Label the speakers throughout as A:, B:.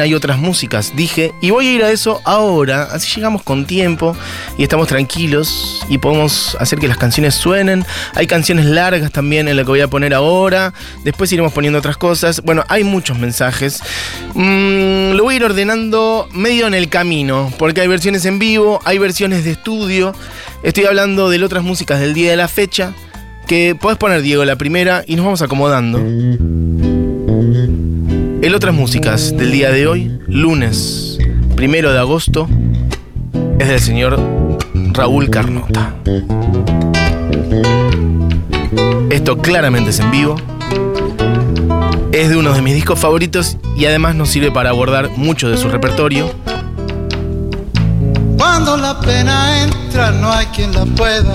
A: hay otras músicas, dije, y voy a ir a eso ahora, así llegamos con tiempo y estamos tranquilos y podemos hacer que las canciones suenen. Hay canciones largas también en la que voy a poner ahora, después iremos poniendo otras cosas. Bueno, hay muchos mensajes. Mm, lo voy a ir ordenando medio en el camino, porque hay versiones en vivo, hay versiones de estudio. Estoy hablando de otras músicas del día de la fecha, que puedes poner, Diego, la primera y nos vamos acomodando. El otras músicas del día de hoy, lunes primero de agosto, es del señor Raúl Carnota. Esto claramente es en vivo. Es de uno de mis discos favoritos y además nos sirve para abordar mucho de su repertorio.
B: Cuando la pena entra, no hay quien la pueda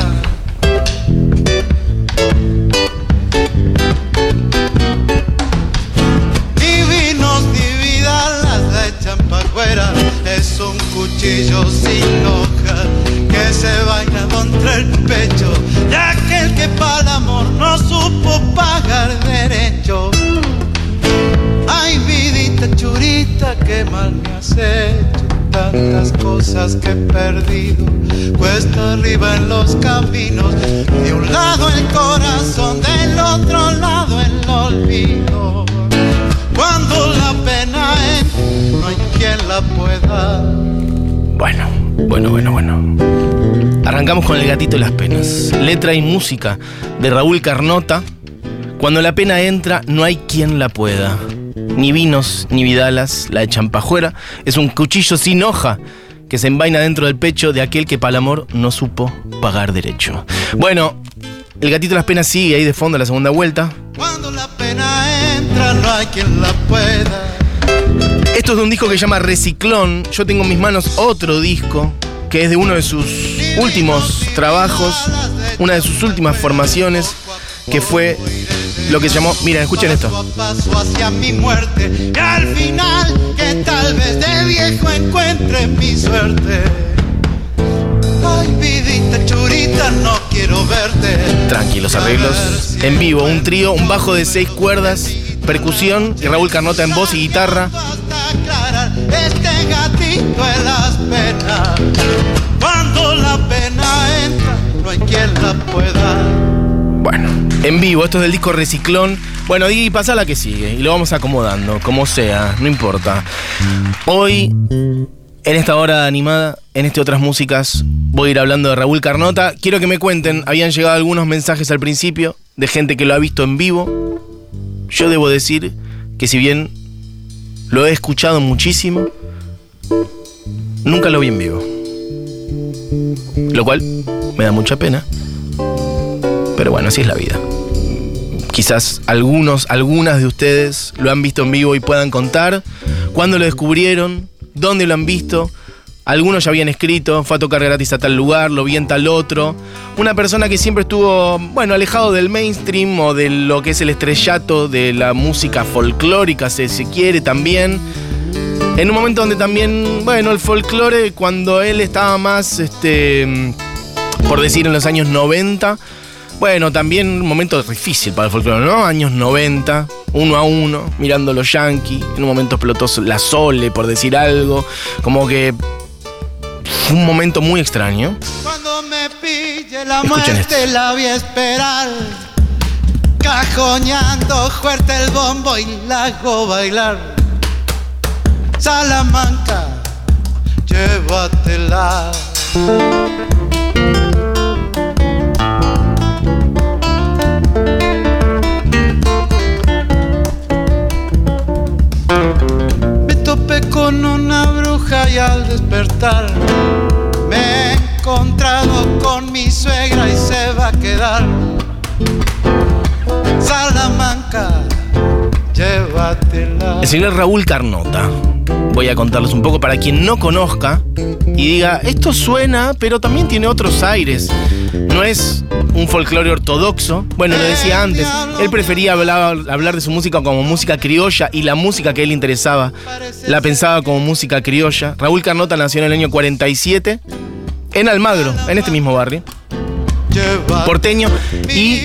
B: cuchillo sin hoja que se vaina contra el pecho de aquel que para el amor no supo pagar derecho. Ay, vidita churita, que mal me has hecho. Tantas cosas que he perdido, cuesta arriba en los caminos. De un lado el corazón, del otro lado el olvido. Cuando la pena es, no hay quien la pueda.
A: Bueno, bueno, bueno, bueno. Arrancamos con El gatito y las penas. Letra y música de Raúl Carnota. Cuando la pena entra, no hay quien la pueda. Ni vinos, ni vidalas, la de champajuera es un cuchillo sin hoja que se envaina dentro del pecho de aquel que para el amor no supo pagar derecho. Bueno, el gatito y las penas sigue ahí de fondo la segunda vuelta.
B: Cuando la pena entra, no hay quien la pueda.
A: Esto es de un disco que se llama Reciclón. Yo tengo en mis manos otro disco que es de uno de sus últimos trabajos, una de sus últimas formaciones, que fue lo que se llamó. Miren, escuchen esto.
B: Paso hacia mi muerte, y al final, que tal vez de viejo encuentre mi suerte. Ay, vidita churita, no quiero verte.
A: Tranquilos arreglos. En vivo, un trío, un bajo de seis cuerdas, percusión y Raúl Carnota en voz y guitarra.
B: Este gatito en las penas. Cuando la pena entra, no hay quien la pueda.
A: Bueno, en vivo, esto es del disco Reciclón. Bueno, y pasa la que sigue, y lo vamos acomodando, como sea, no importa. Hoy, en esta hora animada, en este otras músicas, voy a ir hablando de Raúl Carnota. Quiero que me cuenten, habían llegado algunos mensajes al principio de gente que lo ha visto en vivo. Yo debo decir que si bien lo he escuchado muchísimo, nunca lo vi en vivo. Lo cual me da mucha pena. Pero bueno, así es la vida. Quizás algunos, algunas de ustedes lo han visto en vivo y puedan contar cuándo lo descubrieron, dónde lo han visto. Algunos ya habían escrito, fue a tocar gratis a tal lugar, lo vi en tal otro. Una persona que siempre estuvo, bueno, alejado del mainstream o de lo que es el estrellato de la música folclórica, si se quiere también. En un momento donde también, bueno, el folclore, cuando él estaba más, este, por decir, en los años 90, bueno, también un momento difícil para el folclore, ¿no? Años 90, uno a uno, mirando los Yankees. En un momento explotó la Sole, por decir algo. Como que fue un momento muy extraño.
B: Cuando me pille la
A: Escuchen
B: muerte,
A: esto.
B: la voy a esperar. Cajoñando fuerte el bombo y la hago bailar. Salamanca, llévatela. Me topé con una bruja y al despertar me he encontrado con mi suegra y se va a quedar. Salamanca, llévatela.
A: El señor Raúl Carnota. Voy a contarles un poco para quien no conozca y diga, esto suena, pero también tiene otros aires. No es un folclore ortodoxo. Bueno, lo decía antes, él prefería hablar, hablar de su música como música criolla y la música que él interesaba la pensaba como música criolla. Raúl Carnota nació en el año 47 en Almagro, en este mismo barrio, porteño, y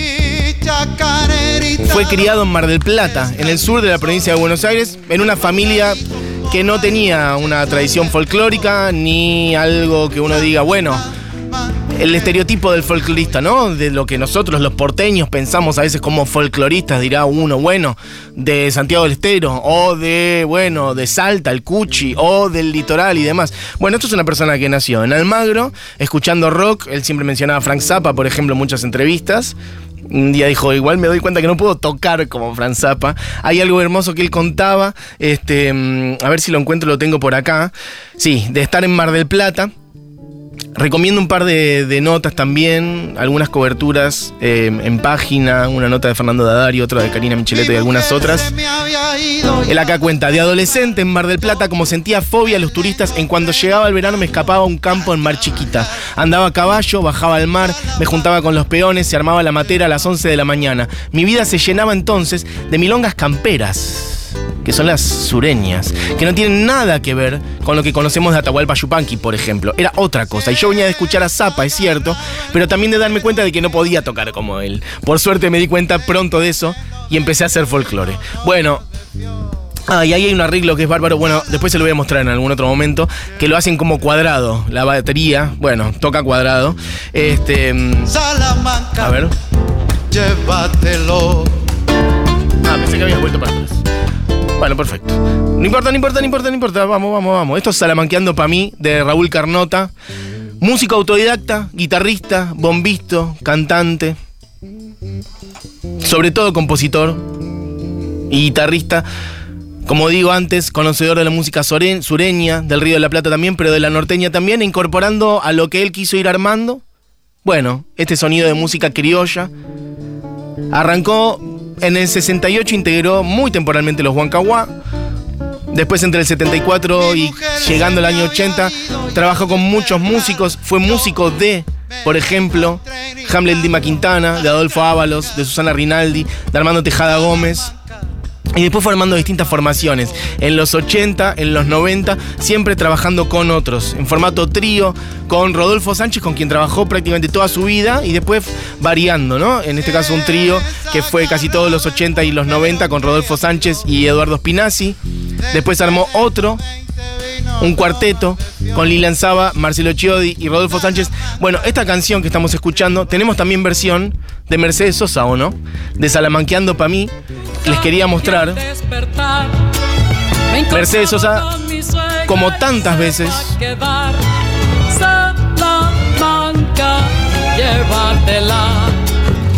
A: fue criado en Mar del Plata, en el sur de la provincia de Buenos Aires, en una familia que no tenía una tradición folclórica ni algo que uno diga, bueno, el estereotipo del folclorista, ¿no? De lo que nosotros los porteños pensamos a veces como folcloristas, dirá uno, bueno, de Santiago del Estero, o de, bueno, de Salta, el Cuchi, o del litoral y demás. Bueno, esto es una persona que nació en Almagro, escuchando rock, él siempre mencionaba a Frank Zappa, por ejemplo, en muchas entrevistas. Un día dijo, igual me doy cuenta que no puedo tocar como Frank Zappa. Hay algo hermoso que él contaba, este, mm, a ver si lo encuentro, lo tengo por acá. Sí, de estar en Mar del Plata Recomiendo un par de, notas también, algunas coberturas eh, en página, una nota de Fernando Dadari, otra de Karina Micheletto y algunas otras. Él acá cuenta, de adolescente en Mar del Plata, como sentía fobia a los turistas, en cuando llegaba el verano me escapaba a un campo en Mar Chiquita. Andaba a caballo, bajaba al mar, me juntaba con los peones, se armaba la matera a las 11 de la mañana. Mi vida se llenaba entonces de milongas camperas que son las sureñas, que no tienen nada que ver con lo que conocemos de Atahualpa Yupanqui, por ejemplo. Era otra cosa. Y yo venía de escuchar a Zapa, es cierto, pero también de darme cuenta de que no podía tocar como él. Por suerte me di cuenta pronto de eso y empecé a hacer folclore. Bueno, Ah, y ahí hay un arreglo que es bárbaro. Bueno, después se lo voy a mostrar en algún otro momento. Que lo hacen como cuadrado. La batería, bueno, toca cuadrado. Este. Mm, a ver.
B: Llévatelo.
A: Ah, pensé que había vuelto para atrás. Bueno, perfecto. No importa, no importa, no importa, no importa. Vamos, vamos, vamos. Esto es Salamanqueando para mí, de Raúl Carnota. Músico autodidacta, guitarrista, bombisto, cantante. Sobre todo compositor y guitarrista. Como digo antes, conocedor de la música sureña, del Río de la Plata también, pero de la norteña también, incorporando a lo que él quiso ir armando. Bueno, este sonido de música criolla. Arrancó en el 68 integró muy temporalmente los Huancahuá. Después entre el 74 y llegando al año 80 trabajó con muchos músicos, fue músico de, por ejemplo, Hamlet Lima Quintana, de Adolfo Ábalos, de Susana Rinaldi, de Armando Tejada Gómez. Y después fue armando distintas formaciones. En los 80, en los 90, siempre trabajando con otros. En formato trío, con Rodolfo Sánchez, con quien trabajó prácticamente toda su vida. Y después variando, ¿no? En este caso un trío que fue casi todos los 80 y los 90 con Rodolfo Sánchez y Eduardo Spinazzi. Después armó otro un cuarteto con Lilian Saba, Marcelo Chiodi y Rodolfo Sánchez. Bueno, esta canción que estamos escuchando, tenemos también versión de Mercedes Sosa, ¿o no? De Salamanqueando para mí. Les quería mostrar. Mercedes Sosa, como tantas veces.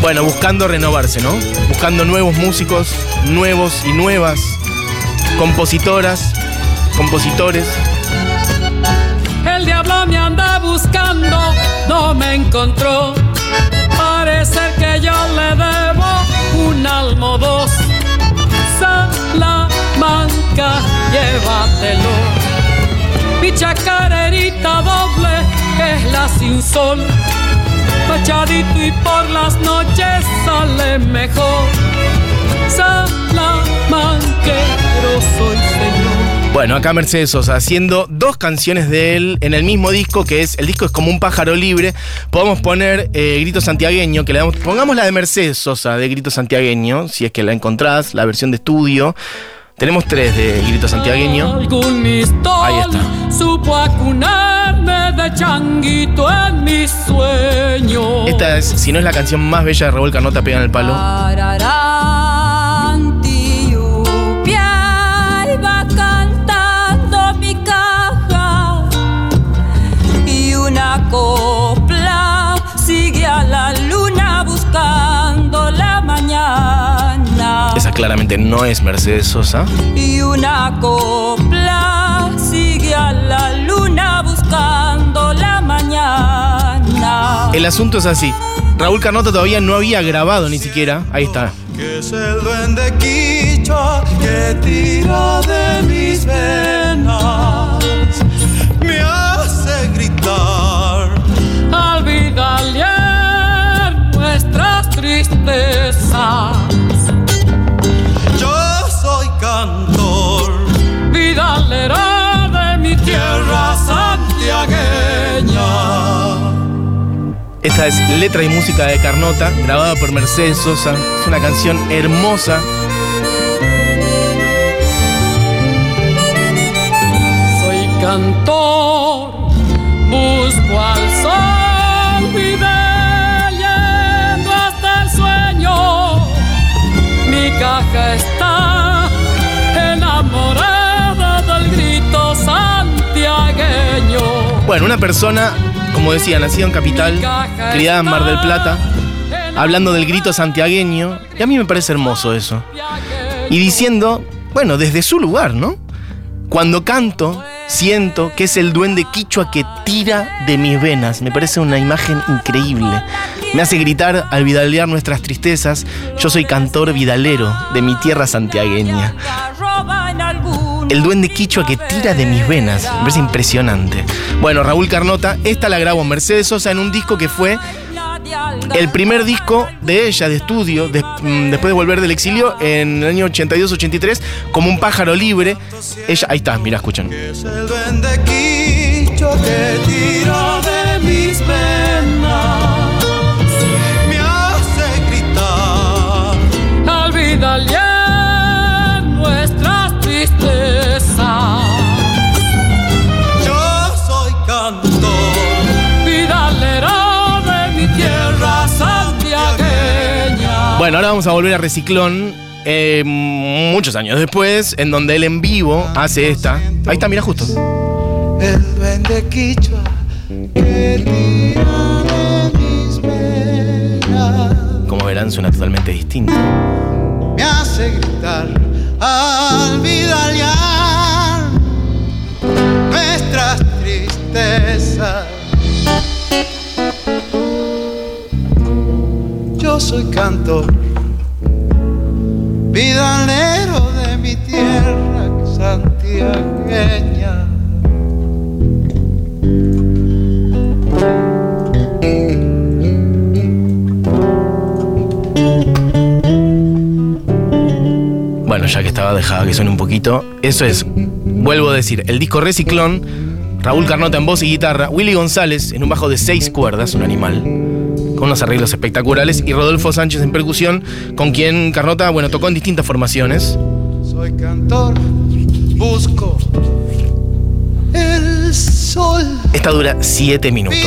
A: Bueno, buscando renovarse, ¿no? Buscando nuevos músicos, nuevos y nuevas compositoras, compositores.
C: El diablo me anda buscando, no me encontró. Parece que yo le debo un almo llévatelo. Mi chacarerita doble es la sin sol. Machadito y por las noches sale mejor. Salamanquero soy señor.
A: Bueno, acá Mercedes Sosa haciendo dos canciones de él en el mismo disco, que es, el disco es como un pájaro libre. Podemos poner eh, Grito Santiagueño, que le damos, pongamos la de Mercedes Sosa de Grito Santiagueño, si es que la encontrás, la versión de estudio. Tenemos tres de Grito Santiagueño. Ahí está.
C: Supo acunarme de changuito en mis sueños.
A: Esta es, si no es la canción más bella de Revolca, no te pegan el palo. Claramente no es Mercedes Sosa.
C: Y una copla sigue a la luna buscando la mañana.
A: El asunto es así. Raúl Carnota todavía no había grabado ni siquiera. Ahí está.
B: Que es el duende quicho que tira de mis venas. Me hace gritar.
C: Olvídale nuestras tristezas de mi tierra santiagueña.
A: Esta es letra y música de Carnota, grabada por Mercedes Sosa. Es una canción hermosa.
C: cantor, busco al sol, viviendo hasta el sueño. Mi caja está
A: Bueno, una persona, como decía, nacida en Capital, criada en Mar del Plata, hablando del grito santiagueño, y a mí me parece hermoso eso. Y diciendo, bueno, desde su lugar, ¿no? Cuando canto, siento que es el duende quichua que tira de mis venas. Me parece una imagen increíble. Me hace gritar al vidalear nuestras tristezas. Yo soy cantor vidalero de mi tierra santiagueña. El duende quichua que tira de mis venas. Me parece impresionante. Bueno, Raúl Carnota, esta la grabó Mercedes Sosa en un disco que fue el primer disco de ella, de estudio, mm, después de volver del exilio, en el año 82-83, como un pájaro libre. Ella, ahí está, mira, escuchan.
B: Es el duende quicho que tira de mis venas.
A: Bueno, ahora vamos a volver a Reciclón. eh, muchos años después, en donde él en vivo hace esta. Ahí está, mira justo.
B: El duende quichua que tira de mis venas.
A: Como verán, suena totalmente distinto.
B: Me hace gritar al vidalear nuestras tristezas. Yo soy cantor, vidalero de mi tierra santiagueña.
A: Bueno, ya que estaba dejada que suene un poquito. Eso es, vuelvo a decir, el disco Reciclón, Raúl Carnota en voz y guitarra, Willy González en un bajo de seis cuerdas, un animal, con unos arreglos espectaculares, y Rodolfo Sánchez en percusión, con quien Carnota, bueno, tocó en distintas formaciones.
B: Soy cantor, busco el sol.
A: Esta dura siete minutos.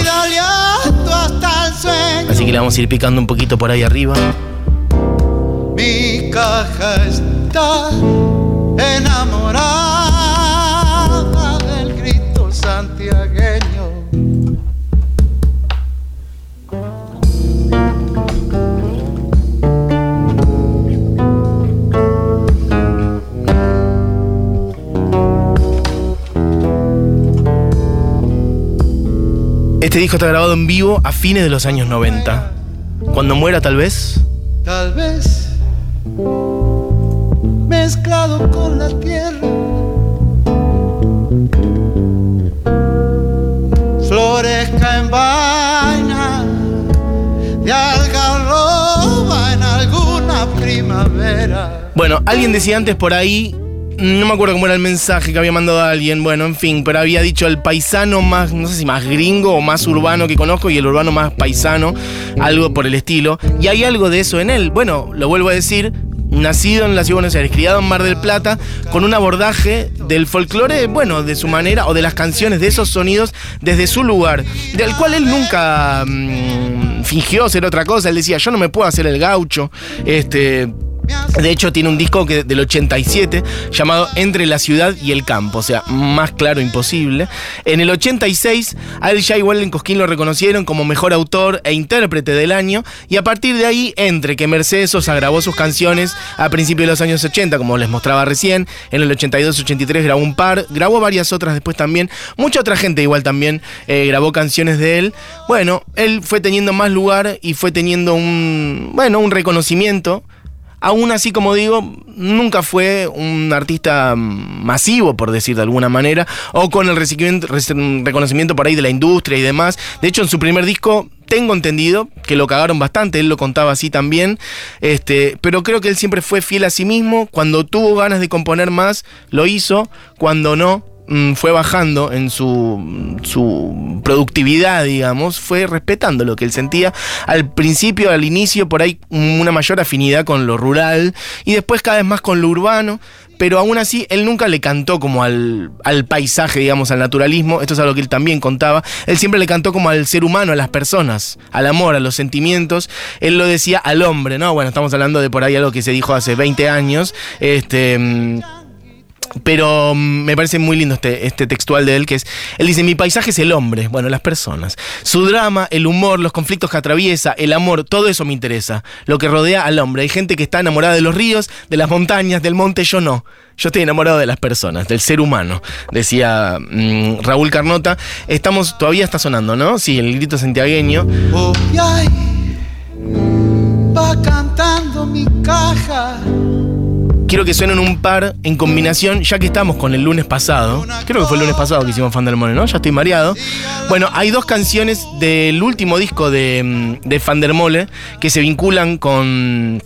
A: Así que le vamos a ir picando un poquito por ahí arriba.
B: Mi caja está enamorada
A: Este disco está grabado en vivo a fines de los años 90. Cuando muera, tal vez.
B: Tal vez mezclado con la tierra. Florezca en vaina de algarroba en alguna primavera.
A: Bueno, alguien decía antes por ahí, no me acuerdo cómo era el mensaje que había mandado alguien, bueno, en fin, pero había dicho el paisano más, no sé si más gringo o más urbano que conozco y el urbano más paisano, algo por el estilo. Y hay algo de eso en él. Bueno, lo vuelvo a decir, nacido en la ciudad de Buenos Aires, criado en Mar del Plata, con un abordaje del folclore, bueno, de su manera, o de las canciones, de esos sonidos, desde su lugar, del cual él nunca mm, fingió ser otra cosa. Él decía, yo no me puedo hacer el gaucho, este... De hecho, tiene un disco que, del 87 llamado Entre la ciudad y el campo, o sea, más claro imposible. En el 86, a él ya igual en Cosquín lo reconocieron como mejor autor e intérprete del año, y a partir de ahí, entre que Mercedes Sosa grabó sus canciones a principios de los años 80, como les mostraba recién, en el 82-83 grabó un par, grabó varias otras después también, mucha otra gente igual también eh, grabó canciones de él. Bueno, él fue teniendo más lugar y fue teniendo un, bueno, un reconocimiento. Aún así, como digo, nunca fue un artista masivo, por decir de alguna manera, o con el reconocimiento por ahí de la industria y demás. De hecho, en su primer disco, tengo entendido que lo cagaron bastante, él lo contaba así también, este, pero creo que él siempre fue fiel a sí mismo. Cuando tuvo ganas de componer más, lo hizo. Cuando no, fue bajando en su, su productividad, digamos, fue respetando lo que él sentía. Al principio, al inicio, por ahí una mayor afinidad con lo rural y después cada vez más con lo urbano pero aún así él nunca le cantó como al, al, paisaje, digamos, al naturalismo, esto es algo que él también contaba, él siempre le cantó como al ser humano, a las personas, al amor, a los sentimientos, él lo decía al hombre, ¿no? Bueno, estamos hablando de por ahí algo que se dijo hace 20 años, este... Pero mm, me parece muy lindo este, este textual de él, que es, él dice, mi paisaje es el hombre, bueno, las personas. Su drama, el humor, los conflictos que atraviesa, el amor, todo eso me interesa. Lo que rodea al hombre. Hay gente que está enamorada de los ríos, de las montañas, del monte, yo no. Yo estoy enamorado de las personas, del ser humano, decía mm, Raúl Carnota. Estamos, todavía está sonando, ¿no? Sí, el grito santiagueño.
B: Oh, va cantando mi caja.
A: Quiero que suenen un par en combinación, ya que estamos con el lunes pasado. Creo que fue el lunes pasado que hicimos Fan del Mole, ¿no? Ya estoy mareado. Bueno, hay dos canciones del último disco de, mm, de Fan der Mole que se vinculan con,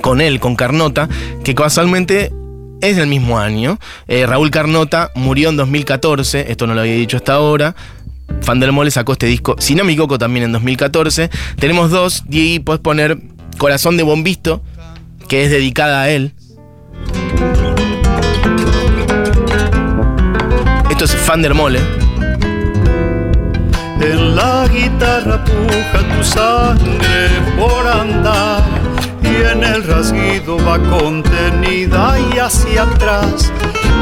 A: con él, con Carnota, que casualmente es del mismo año. Eh, Raúl Carnota murió en 2014, esto no lo había dicho hasta ahora. Fan del Mole sacó este disco, si no me equivoco, también en 2014. Tenemos dos, y puedes poner Corazón de Bombisto, que es dedicada a él. Esto es Fan der Mole.
B: En la guitarra puja tu sangre por andar y en el rasguido va contenida y hacia atrás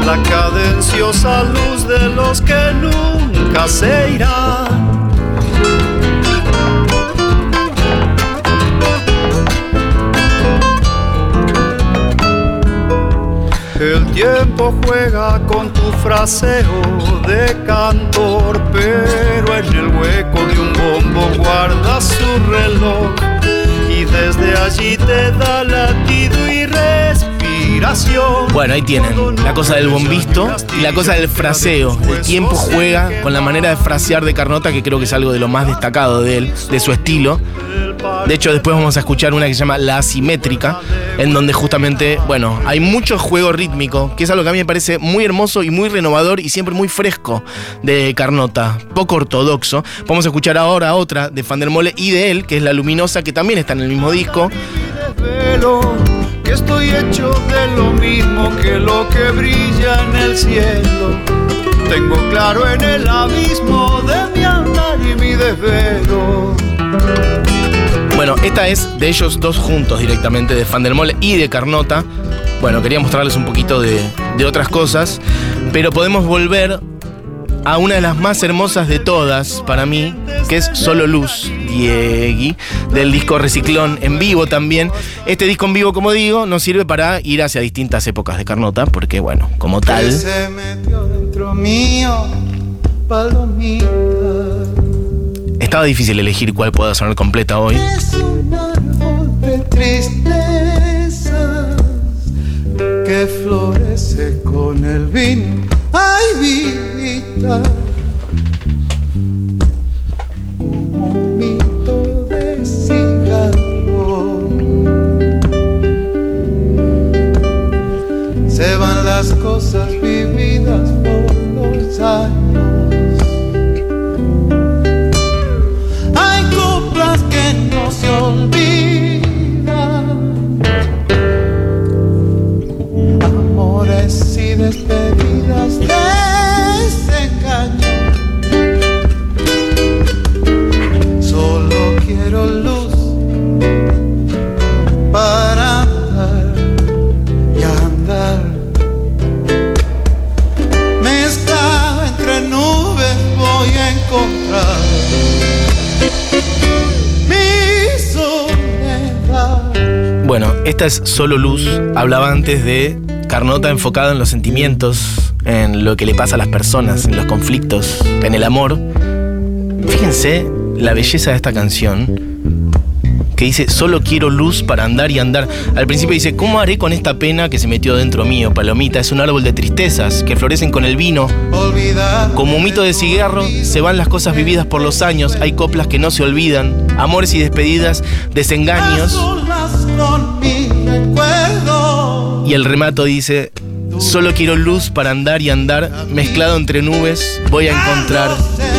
B: la cadenciosa luz de los que nunca se irán. El tiempo juega con tu fraseo de cantor, pero en el hueco de un bombo guarda su reloj y desde allí te da latido y respiración.
A: Bueno, ahí tienen la cosa del bombisto y la cosa del fraseo. El tiempo juega con la manera de frasear de Carnota, que creo que es algo de lo más destacado de él, de su estilo. De hecho, después vamos a escuchar una que se llama La Asimétrica, en donde justamente, bueno, hay mucho juego rítmico, que es algo que a mí me parece muy hermoso y muy renovador y siempre muy fresco de Carnota, poco ortodoxo. Vamos a escuchar ahora otra de Fan del Mole y de él, que es La Luminosa, que también está en el mismo disco.
B: Que estoy hecho de lo mismo que lo que brilla en el cielo. Tengo claro en el abismo de mi andar y mi desvelo.
A: Bueno, esta es de ellos dos juntos directamente, de Fan del Mole y de Carnota. Bueno, quería mostrarles un poquito de otras cosas, pero podemos volver a una de las más hermosas de todas para mí, que es Solo Luz, Diegui, del disco Reciclón en vivo también. Este disco en vivo, como digo, nos sirve para ir hacia distintas épocas de Carnota, porque bueno, como tal,
B: se metió dentro mío, palomita.
A: estaba difícil elegir cuál pueda sonar completa hoy.
B: Es un árbol de tristezas que florece con el vino. Ay, vida. Como un mito de cigarro. Se van las cosas vividas Solo Luz.
A: Hablaba antes de Carnota enfocado en los sentimientos, en lo que le pasa a las personas, en los conflictos, en el amor. Fíjense la belleza de esta canción. Que dice, solo quiero luz para andar y andar. Al principio dice, ¿cómo haré con esta pena que se metió dentro mío? Palomita, es un árbol de tristezas que florecen con el vino. Como un mito de cigarro, se van las cosas vividas por los años. Hay coplas que no se olvidan, amores y despedidas, desengaños. Y el remato dice, Solo quiero luz para andar y andar. Mezclado entre nubes, voy a encontrar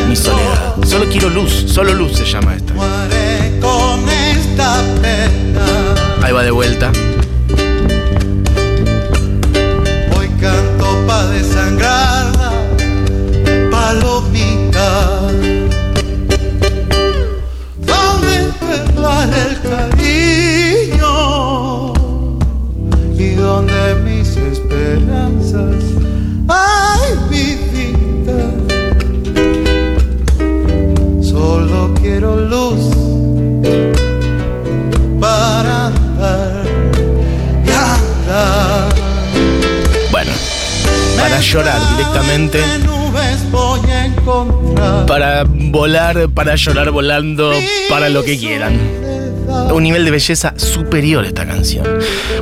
A: mi soledad. Solo quiero luz, solo luz se llama esta. Ahí va de vuelta.
B: Quiero luz para andar y andar.
A: Bueno, para llorar directamente. Para volar, para llorar volando, para lo que quieran. Un nivel de belleza superior esta canción.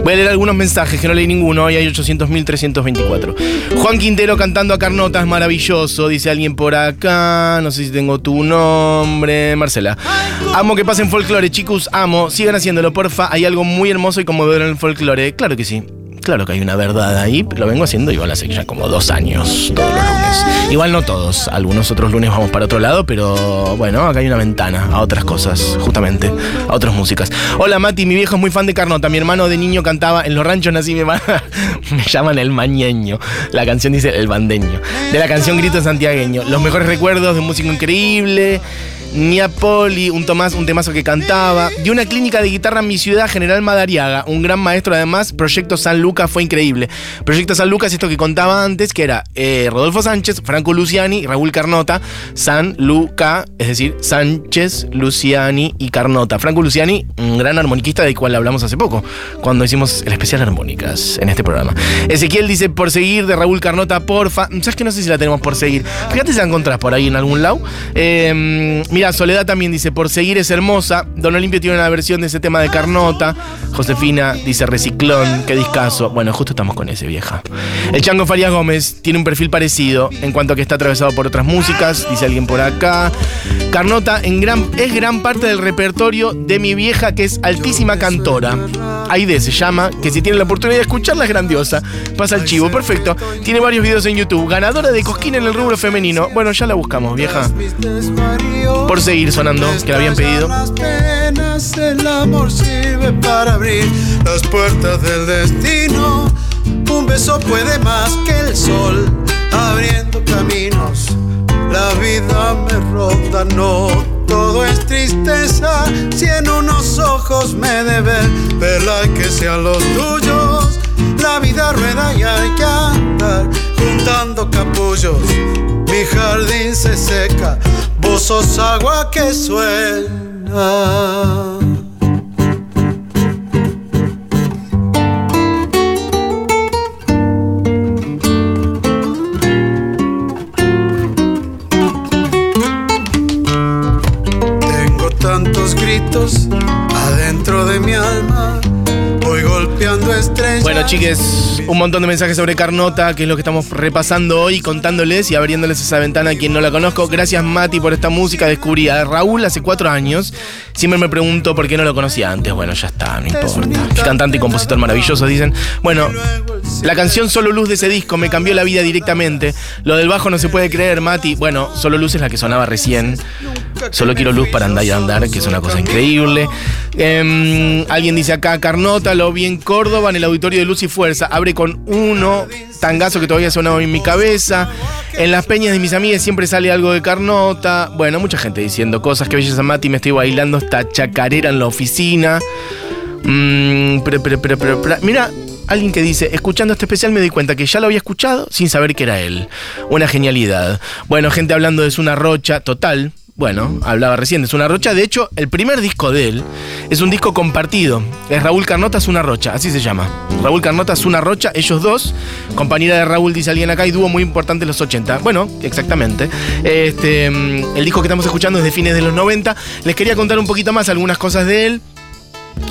A: Voy a leer algunos mensajes, que no leí ninguno, hoy hay 800.324. Juan Quintero cantando a Carnota es maravilloso, dice alguien por acá, no sé si tengo tu nombre, Marcela. Amo que pasen folclore, chicos, amo, sigan haciéndolo, porfa, hay algo muy hermoso y conmovedor en el folclore, claro que sí. Claro que hay una verdad ahí, lo vengo haciendo igual hace ya como dos años, todos los lunes. Igual no todos, algunos otros lunes vamos para otro lado, pero bueno, acá hay una ventana a otras cosas, justamente, a otras músicas. Hola Mati, mi viejo es muy fan de Carnota, mi hermano de niño cantaba en los ranchos nací me, me llaman el mañeño, la canción dice el bandeño, de la canción Grito Santiagueño, los mejores recuerdos de un músico increíble. Niapoli, un Tomás, un temazo que cantaba. De una clínica de guitarra en mi ciudad, General Madariaga, un gran maestro además. Proyecto San Lucas fue increíble. Proyecto San Lucas, esto que contaba antes, que era eh, Rodolfo Sánchez, Franco Luciani Raúl Carnota. San Luca, es decir, Sánchez, Luciani y Carnota. Franco Luciani, un gran armoniquista del cual hablamos hace poco, cuando hicimos el especial armónicas en este programa. Ezequiel dice, por seguir de Raúl Carnota, porfa. ¿Sabes que no sé si la tenemos por seguir? Fíjate si la encontrás por ahí en algún lado. Eh, mira, Soledad también dice, por seguir es hermosa. Don Olimpio tiene una versión de ese tema de Carnota. Josefina dice, reciclón, qué discazo. Bueno, justo estamos con ese, vieja. El Chango Farías Gómez tiene un perfil parecido en cuanto a que está atravesado por otras músicas, dice alguien por acá. Carnota en gran, es gran parte del repertorio de mi vieja, que es altísima cantora. Aide se llama, que si tiene la oportunidad de escucharla es grandiosa. Pasa el chivo, perfecto. Tiene varios videos en YouTube. Ganadora de Cosquín en el rubro femenino. Bueno, ya la buscamos, vieja. Por seguir sonando, que la habían pedido.
B: Las penas, el amor sirve para abrir las puertas del destino. Un beso puede más que el sol, abriendo caminos. La vida me ronda, no todo es tristeza. Si en unos ojos me deben verla que sean los tuyos. La vida rueda y hay que andar juntando capullos. Mi jardín se seca, vos sos agua que suena. Tengo tantos gritos adentro de mi alma, voy golpeando estrellas.
A: Bueno, chiques, un montón de mensajes sobre Carnota, que es lo que estamos repasando hoy, contándoles y abriéndoles esa ventana a quien no la conozco. Gracias, Mati, por esta música. Descubrí a Raúl hace cuatro años. Siempre me pregunto por qué no lo conocía antes. Bueno, ya está, no importa. Qué cantante y compositor maravilloso, dicen. Bueno, la canción Solo Luz de ese disco me cambió la vida directamente. Lo del bajo no se puede creer, Mati. Bueno, Solo Luz es la que sonaba recién. Solo quiero luz para andar y andar, que es una cosa increíble. Em, alguien dice acá, Carnota, lo vi en Córdoba, en el auditorio de Luz y Fuerza. Abre con uno, tangazo que todavía sonaba en mi cabeza. En las peñas de mis amigas siempre sale algo de Carnota. Bueno, mucha gente diciendo cosas. Que belleza, Mati, me estoy bailando esta chacarera en la oficina. Mm, pero, pero, pero- Mira, alguien que dice, escuchando este especial me di cuenta que ya lo había escuchado sin saber que era él. Una genialidad. Bueno, gente hablando de una rocha total. Bueno, hablaba recién de una rocha. De hecho, el primer disco de él es un disco compartido. Es Raúl Carnota una rocha, así se llama. Raúl Carnota una rocha, ellos dos. Compañera de Raúl, dice alguien acá, y dúo muy importante en los 80. Bueno, exactamente. Este, mm, el disco que estamos escuchando es de fines de los 90. Les quería contar un poquito más algunas cosas de él.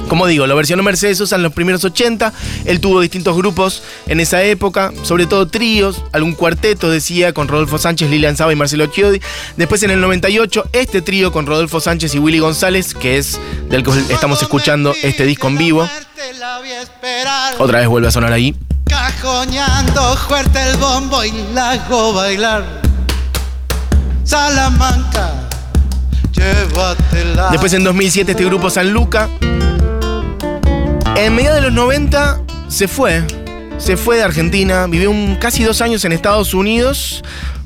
A: Como digo, lo versionó Mercedes Sosa en los primeros 80. Él tuvo distintos grupos en esa época, sobre todo tríos, algún cuarteto, decía, con Rodolfo Sánchez, Lilian Saba y Marcelo Chiodi. Después en el 98, este trío con Rodolfo Sánchez y Willy González, que es del que estamos escuchando este disco en vivo. Otra vez vuelve a sonar ahí.
B: Cajoñando fuerte el bombo y la bailar. Salamanca, llévatela.
A: Después en 2007 este grupo San Luca. En mediados de los 90 se fue. Se fue de Argentina, vivió casi dos años en Estados Unidos.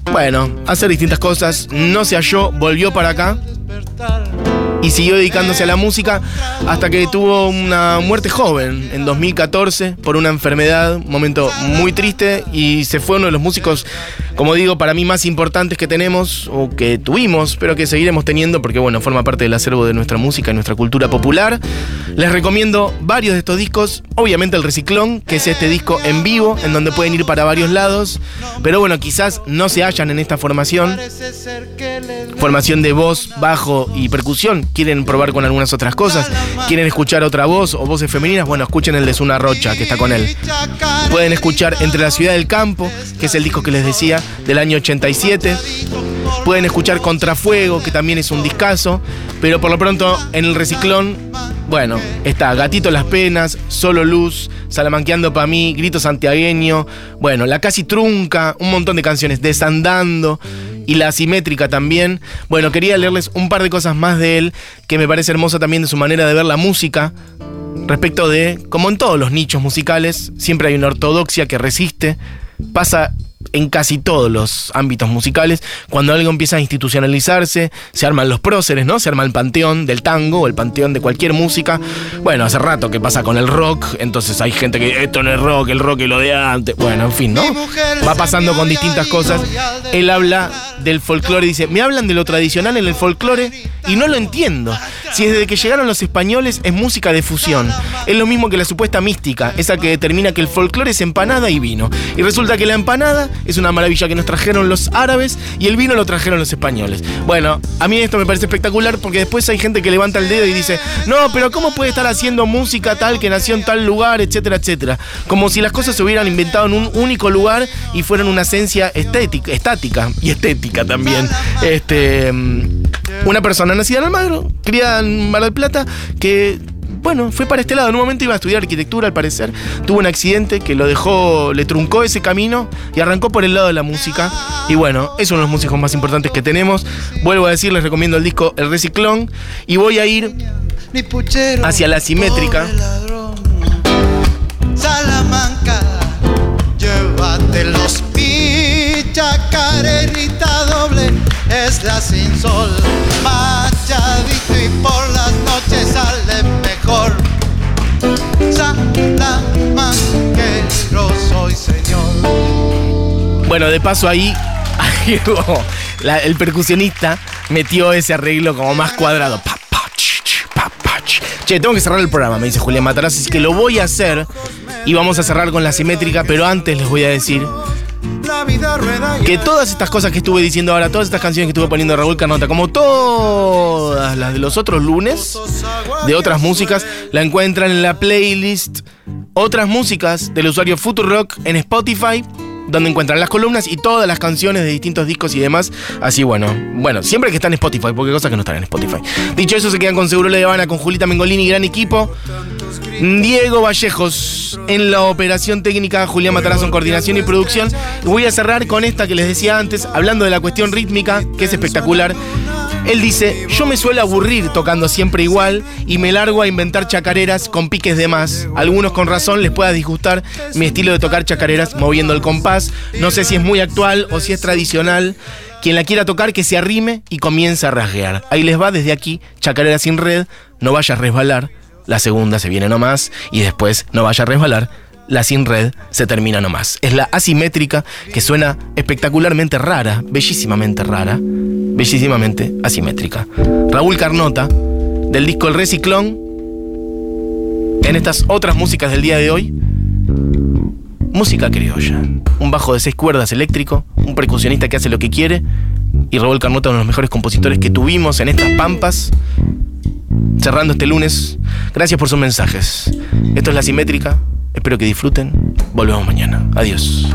A: Bueno, hacer distintas cosas. No se halló, volvió para acá y siguió dedicándose a la música hasta que tuvo una muerte joven en 2014 por una enfermedad, un momento muy triste y se fue uno de los músicos, como digo, para mí más importantes que tenemos o que tuvimos, pero que seguiremos teniendo porque bueno, forma parte del acervo de nuestra música y nuestra cultura popular. Les recomiendo varios de estos discos, obviamente el Reciclón, que es este disco en vivo en donde pueden ir para varios lados, pero bueno, quizás no se hallan en esta formación. Formación de voz, bajo y percusión quieren probar con algunas otras cosas, quieren escuchar otra voz o voces femeninas, bueno, escuchen el de Zuna Rocha, que está con él. Pueden escuchar Entre la ciudad del campo, que es el disco que les decía, del año 87. Pueden escuchar Contrafuego, que también es un discazo, pero por lo pronto en el reciclón, bueno, está Gatito las Penas, Solo Luz, Salamanqueando pa' mí, Grito Santiagueño, bueno, La Casi Trunca, un montón de canciones, Desandando y La Asimétrica también. Bueno, quería leerles un par de cosas más de él que me parece hermosa también de su manera de ver la música. Respecto de, como en todos los nichos musicales, siempre hay una ortodoxia que resiste. Pasa en casi todos los ámbitos musicales, cuando algo empieza a institucionalizarse, se arman los próceres, ¿no? Se arma el panteón del tango o el panteón de cualquier música. Bueno, hace rato que pasa con el rock, entonces hay gente que esto no es rock, el rock es lo de antes. Bueno, en fin, ¿no? Va pasando con distintas cosas. Él habla del folclore y dice, me hablan de lo tradicional en el folclore y no lo entiendo. Si desde que llegaron los españoles es música de fusión. Es lo mismo que la supuesta mística, esa que determina que el folclore es empanada y vino. Y resulta que la empanada es una maravilla que nos trajeron los árabes y el vino lo trajeron los españoles. Bueno, a mí esto me parece espectacular porque después hay gente que levanta el dedo y dice, no, pero ¿cómo puede estar haciendo música tal que nació en tal lugar, etcétera, etcétera? Como si las cosas se hubieran inventado en un único lugar y fueran una esencia estética, estática y estética también. Este, mm, una persona nacida en Almagro, criada en Mar del Plata, que bueno, fue para este lado. En un momento iba a estudiar arquitectura, al parecer. Tuvo un accidente que lo dejó, le truncó ese camino y arrancó por el lado de la música. Y bueno, es uno de los músicos más importantes que tenemos. Vuelvo a decir, les recomiendo el disco El Reciclón. Y voy a ir hacia la simétrica.
B: Salamanca, llévate los doble, es la sin sol, machadito y por sale mejor. Salamanquero soy señor.
A: Bueno, de paso ahí, el percusionista metió ese arreglo como más cuadrado. Che, tengo que cerrar el programa, me dice Julián Matarazzi, así que lo voy a hacer y vamos a cerrar con la simétrica, pero antes les voy a decir
B: La vida rueda
A: que todas estas cosas que estuve diciendo ahora, todas estas canciones que estuve poniendo Raúl Carnota, como todas las de los otros lunes, de otras músicas, la encuentran en la playlist. Otras músicas del usuario Futurock en Spotify, donde encuentran las columnas y todas las canciones de distintos discos y demás. Así bueno, bueno, siempre que están en Spotify, porque hay cosas que no están en Spotify. Dicho eso, se quedan con Seguro La Habana, con Julita Mengolini, gran equipo. Diego Vallejos en la operación técnica, Julián Matarazzo en coordinación y producción. Voy a cerrar con esta que les decía antes, hablando de la cuestión rítmica, que es espectacular. Él dice, yo me suelo aburrir tocando siempre igual y me largo a inventar chacareras con piques de más. Algunos con razón les pueda disgustar mi estilo de tocar chacareras moviendo el compás. No sé si es muy actual o si es tradicional. Quien la quiera tocar que se arrime y comience a rasguear. Ahí les va desde aquí, chacarera sin red, no vaya a resbalar. La segunda se viene nomás y después no vaya a resbalar. La sin red se termina nomás. Es la asimétrica que suena espectacularmente rara, bellísimamente rara, bellísimamente asimétrica. Raúl Carnota, del disco El Reciclón, en estas otras músicas del día de hoy, música criolla. Un bajo de seis cuerdas eléctrico, un percusionista que hace lo que quiere, y Raúl Carnota, uno de los mejores compositores que tuvimos en estas pampas, cerrando este lunes. Gracias por sus mensajes. Esto es La Simétrica. Espero que disfruten. Volvemos mañana. Adiós.